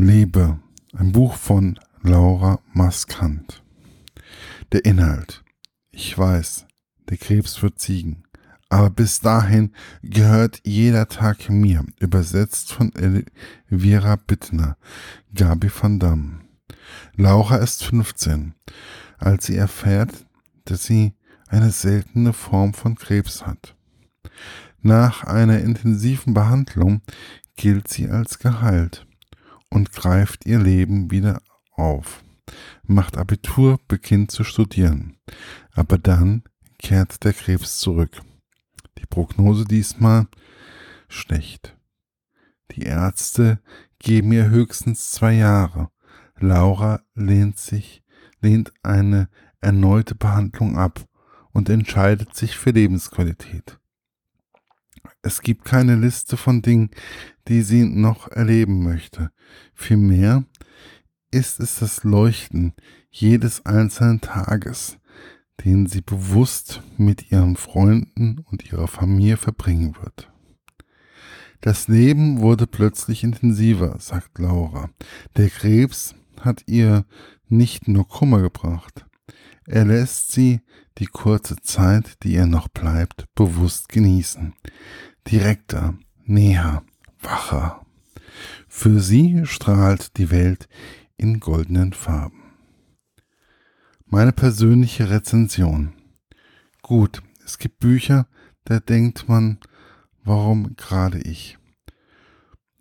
Lebe, ein Buch von Laura Maskant. Der Inhalt. Ich weiß, der Krebs wird siegen. Aber bis dahin gehört jeder Tag mir. Übersetzt von Elvira Bittner, Gabi van Damme. Laura ist 15, als sie erfährt, dass sie eine seltene Form von Krebs hat. Nach einer intensiven Behandlung gilt sie als geheilt und greift ihr Leben wieder auf, macht Abitur, beginnt zu studieren. Aber dann kehrt der Krebs zurück. Die Prognose diesmal schlecht. Die Ärzte geben ihr höchstens zwei Jahre. Laura lehnt sich, lehnt eine erneute Behandlung ab und entscheidet sich für Lebensqualität. Es gibt keine Liste von Dingen, die sie noch erleben möchte. Vielmehr ist es das Leuchten jedes einzelnen Tages, den sie bewusst mit ihren Freunden und ihrer Familie verbringen wird. Das Leben wurde plötzlich intensiver, sagt Laura. Der Krebs hat ihr nicht nur Kummer gebracht. Er lässt sie die kurze Zeit, die ihr noch bleibt, bewusst genießen. Direkter, näher, wacher. Für sie strahlt die Welt in goldenen Farben. Meine persönliche Rezension. Gut, es gibt Bücher, da denkt man, warum gerade ich?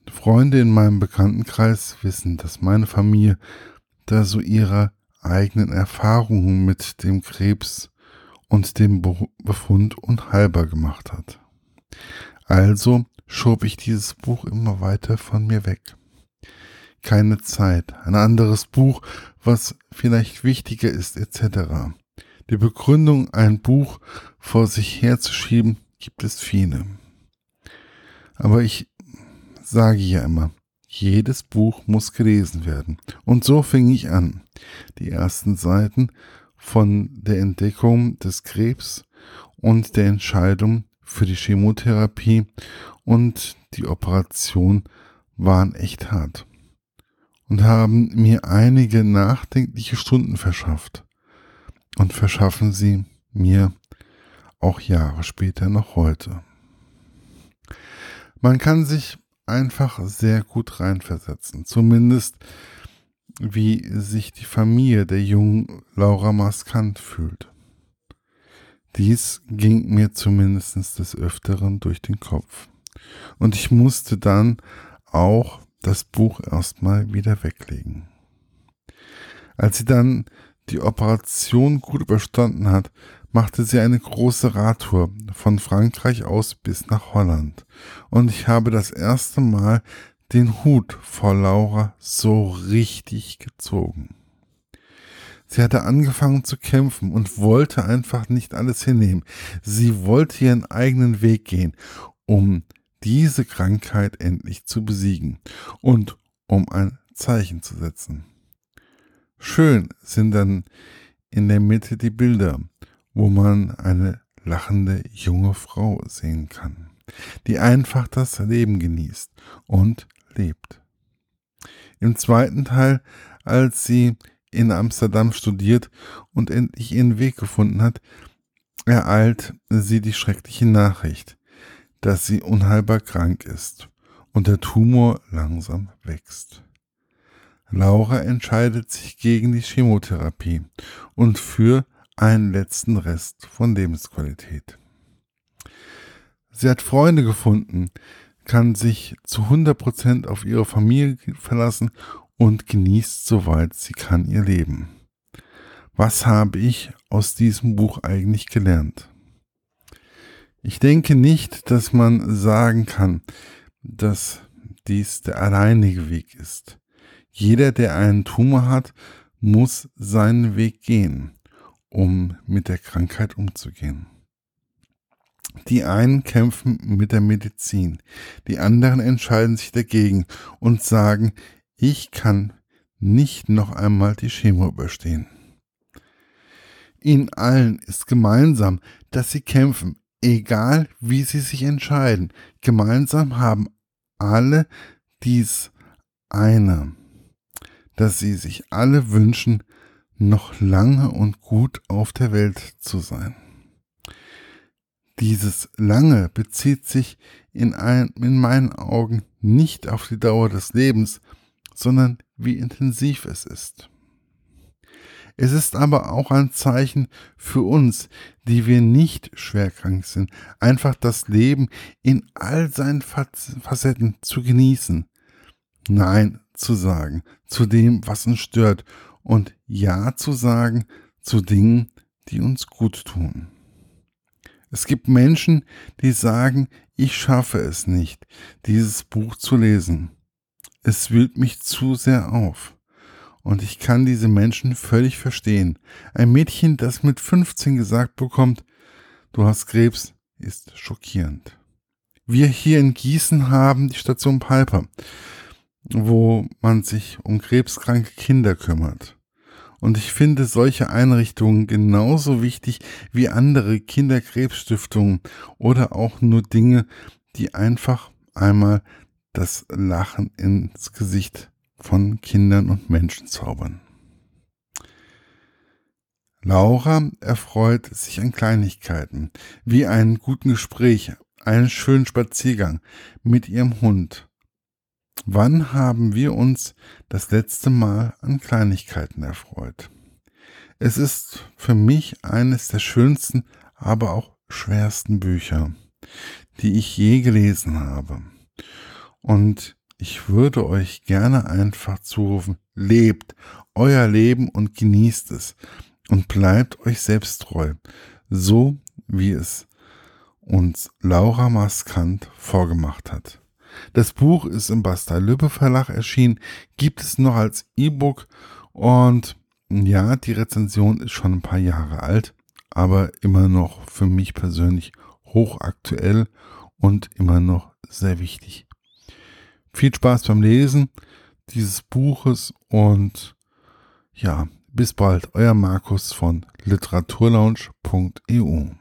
Freunde in meinem Bekanntenkreis wissen, dass meine Familie da so ihre eigenen Erfahrungen mit dem Krebs und dem Befund unheilbar gemacht hat. Also schob ich dieses Buch immer weiter von mir weg. Keine Zeit, ein anderes Buch, was vielleicht wichtiger ist, etc. Die Begründung, ein Buch vor sich herzuschieben, gibt es viele. Aber ich sage ja immer, jedes Buch muss gelesen werden. Und so fing ich an. Die ersten Seiten von der Entdeckung des Krebs und der Entscheidung für die Chemotherapie und die Operation waren echt hart und haben mir einige nachdenkliche Stunden verschafft und verschaffen sie mir auch Jahre später noch heute. Man kann sich einfach sehr gut reinversetzen, zumindest wie sich die Familie der jungen Laura Maskant fühlt. Dies ging mir zumindest des Öfteren durch den Kopf. Und ich musste dann auch das Buch erstmal wieder weglegen. Als sie dann die Operation gut überstanden hat, machte sie eine große Radtour von Frankreich aus bis nach Holland. Und ich habe das erste Mal den Hut vor Laura so richtig gezogen. Sie hatte angefangen zu kämpfen und wollte einfach nicht alles hinnehmen. Sie wollte ihren eigenen Weg gehen, um diese Krankheit endlich zu besiegen und um ein Zeichen zu setzen. Schön sind dann in der Mitte die Bilder, wo man eine lachende junge Frau sehen kann, die einfach das Leben genießt und lebt. Im zweiten Teil, als sie in Amsterdam studiert und endlich ihren Weg gefunden hat, ereilt sie die schreckliche Nachricht, dass sie unheilbar krank ist und der Tumor langsam wächst. Laura entscheidet sich gegen die Chemotherapie und für einen letzten Rest von Lebensqualität. Sie hat Freunde gefunden, kann sich zu 100% auf ihre Familie verlassen und genießt soweit sie kann ihr Leben. Was habe ich aus diesem Buch eigentlich gelernt? Ich denke nicht, dass man sagen kann, dass dies der alleinige Weg ist. Jeder, der einen Tumor hat, muss seinen Weg gehen, um mit der Krankheit umzugehen. Die einen kämpfen mit der Medizin, die anderen entscheiden sich dagegen und sagen, ich kann nicht noch einmal die Chemo überstehen. Ihnen allen ist gemeinsam, dass sie kämpfen, egal wie sie sich entscheiden. Gemeinsam haben alle dies eine. dass sie sich alle wünschen, noch lange und gut auf der Welt zu sein. Dieses lange bezieht sich in, ein, in meinen Augen nicht auf die Dauer des Lebens, sondern wie intensiv es ist. Es ist aber auch ein Zeichen für uns, die wir nicht schwerkrank sind, einfach das Leben in all seinen Facetten zu genießen. Nein zu sagen zu dem, was uns stört und Ja zu sagen zu Dingen, die uns gut tun. Es gibt Menschen, die sagen, ich schaffe es nicht, dieses Buch zu lesen. Es wühlt mich zu sehr auf. Und ich kann diese Menschen völlig verstehen. Ein Mädchen, das mit 15 gesagt bekommt, du hast Krebs, ist schockierend. Wir hier in Gießen haben die Station Piper, wo man sich um krebskranke Kinder kümmert. Und ich finde solche Einrichtungen genauso wichtig wie andere Kinderkrebsstiftungen oder auch nur Dinge, die einfach einmal das Lachen ins Gesicht von Kindern und Menschen zaubern. Laura erfreut sich an Kleinigkeiten, wie einen guten Gespräch, einen schönen Spaziergang mit ihrem Hund. Wann haben wir uns das letzte Mal an Kleinigkeiten erfreut? Es ist für mich eines der schönsten, aber auch schwersten Bücher, die ich je gelesen habe. Und ich würde euch gerne einfach zurufen, lebt euer Leben und genießt es und bleibt euch selbst treu, so wie es uns Laura Maskant vorgemacht hat. Das Buch ist im Bastei Lübbe Verlag erschienen, gibt es noch als E-Book und ja, die Rezension ist schon ein paar Jahre alt, aber immer noch für mich persönlich hochaktuell und immer noch sehr wichtig. Viel Spaß beim Lesen dieses Buches und ja, bis bald, euer Markus von literaturlaunch.eu.